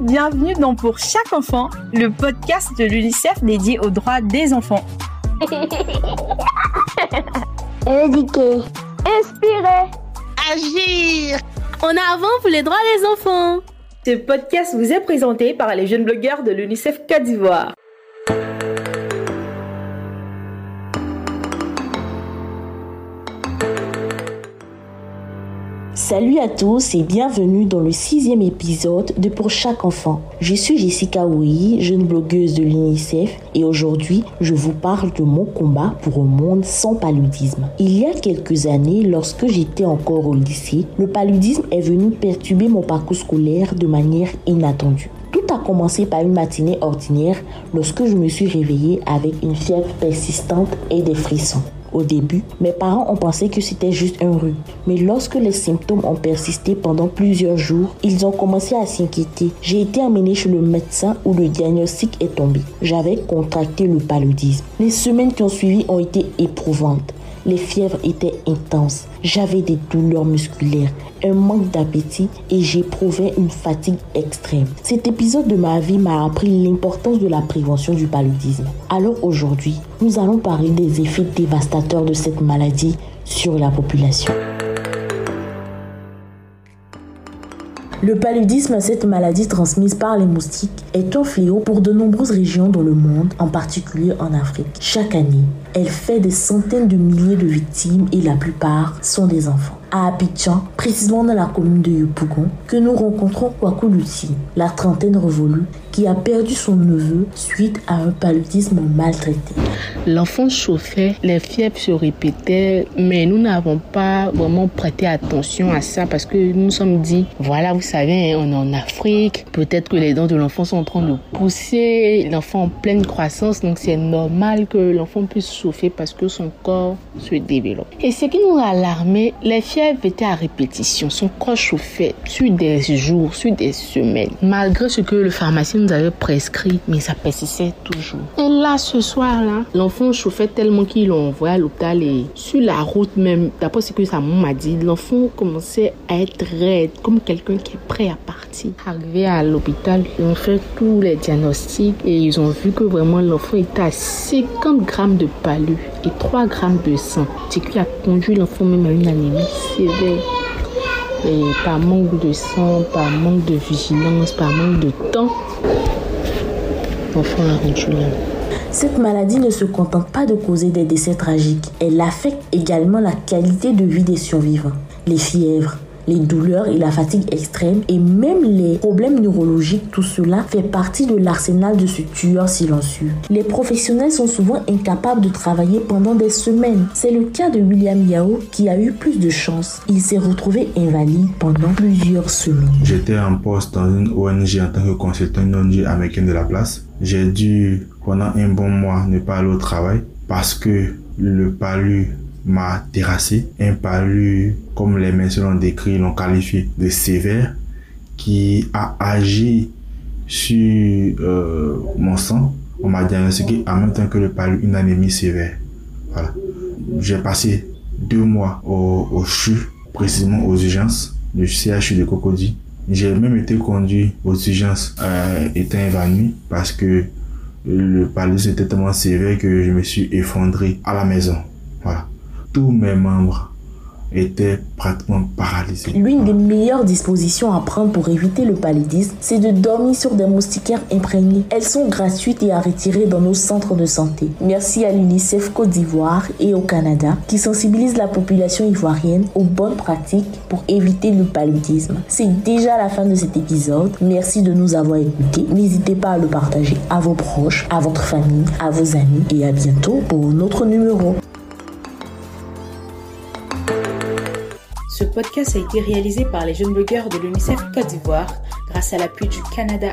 Bienvenue dans Pour chaque enfant, le podcast de l'UNICEF dédié aux droits des enfants. Éduquer. Inspirer. Agir. En avant pour les droits des enfants. Ce podcast vous est présenté par les jeunes blogueurs de l'UNICEF Côte d'Ivoire. Salut à tous et bienvenue dans le sixième épisode de Pour chaque enfant. Je suis Jessica Ouyi, jeune blogueuse de l'UNICEF et aujourd'hui je vous parle de mon combat pour un monde sans paludisme. Il y a quelques années, lorsque j'étais encore au lycée, le paludisme est venu perturber mon parcours scolaire de manière inattendue. Tout a commencé par une matinée ordinaire lorsque je me suis réveillée avec une fièvre persistante et des frissons. Au début, mes parents ont pensé que c'était juste un rhume. Mais lorsque les symptômes ont persisté pendant plusieurs jours, ils ont commencé à s'inquiéter. J'ai été emmenée chez le médecin où le diagnostic est tombé. J'avais contracté le paludisme. Les semaines qui ont suivi ont été éprouvantes. Les fièvres étaient intenses. J'avais des douleurs musculaires, un manque d'appétit et j'éprouvais une fatigue extrême. Cet épisode de ma vie m'a appris l'importance de la prévention du paludisme. Alors aujourd'hui, nous allons parler des effets dévastateurs de cette maladie sur la population. Le paludisme, cette maladie transmise par les moustiques, est un fléau pour de nombreuses régions dans le monde, en particulier en Afrique. Chaque année, elle fait des centaines de milliers de victimes et la plupart sont des enfants à Abidjan, précisément dans la commune de Yopougon, que nous rencontrons Kwaku Lucie, la trentaine révolue, qui a perdu son neveu suite à un paludisme maltraité. L'enfant chauffait, les fièvres se répétaient, mais nous n'avons pas vraiment prêté attention à ça parce que nous nous sommes dit, voilà, vous savez, on est en Afrique, peut-être que les dents de l'enfant sont en train de pousser, l'enfant en pleine croissance, donc c'est normal que l'enfant puisse chauffer parce que son corps se développe. Et ce qui nous a alarmé, les fièvres était à répétition. Son corps chauffait sur des jours, sur des semaines. Malgré ce que le pharmacien nous avait prescrit, mais ça persistait toujours. Et là, ce soir-là, l'enfant chauffait tellement qu'il l'a envoyé à l'hôpital et sur la route même, d'après ce que sa maman m'a dit, l'enfant commençait à être raide, comme quelqu'un qui est prêt à partir. Arrivé à l'hôpital, ils ont fait tous les diagnostics et ils ont vu que vraiment l'enfant était à 50 grammes de palu et 3 grammes de sang. Ce qui a conduit l'enfant même à une anémie sévère. Et par manque de sang, par manque de vigilance, par manque de temps, l'enfant a rendu. Cette maladie ne se contente pas de causer des décès tragiques, elle affecte également la qualité de vie des survivants. Les fièvres, les douleurs et la fatigue extrême et même les problèmes neurologiques, tout cela fait partie de l'arsenal de ce tueur silencieux. Les professionnels sont souvent incapables de travailler pendant des semaines. C'est le cas de William Yao qui a eu plus de chance. Il s'est retrouvé invalide pendant plusieurs semaines. J'étais en poste dans une ONG en tant que consultant, une ONG américaine de la place. J'ai dû pendant un bon mois ne pas aller au travail parce que le palu m'a terrassé. Un palu, comme les médecins l'ont décrit, l'ont qualifié de sévère, qui a agi sur euh, mon sang. On m'a diagnostiqué en même temps que le palu une anémie sévère. Voilà. J'ai passé deux mois au, au CHU, précisément aux urgences, le CHU de Cocody. J'ai même été conduit aux urgences, euh, étant évanoui parce que le paludisme était tellement sévère que je me suis effondré à la maison. Tous mes membres étaient pratiquement paralysés. L'une des meilleures dispositions à prendre pour éviter le paludisme, c'est de dormir sur des moustiquaires imprégnés. Elles sont gratuites et à retirer dans nos centres de santé. Merci à l'UNICEF Côte d'Ivoire et au Canada qui sensibilisent la population ivoirienne aux bonnes pratiques pour éviter le paludisme. C'est déjà la fin de cet épisode. Merci de nous avoir écoutés. N'hésitez pas à le partager à vos proches, à votre famille, à vos amis et à bientôt pour notre numéro. Ce podcast a été réalisé par les jeunes blogueurs de l'UNICEF Côte d'Ivoire grâce à l'appui du Canada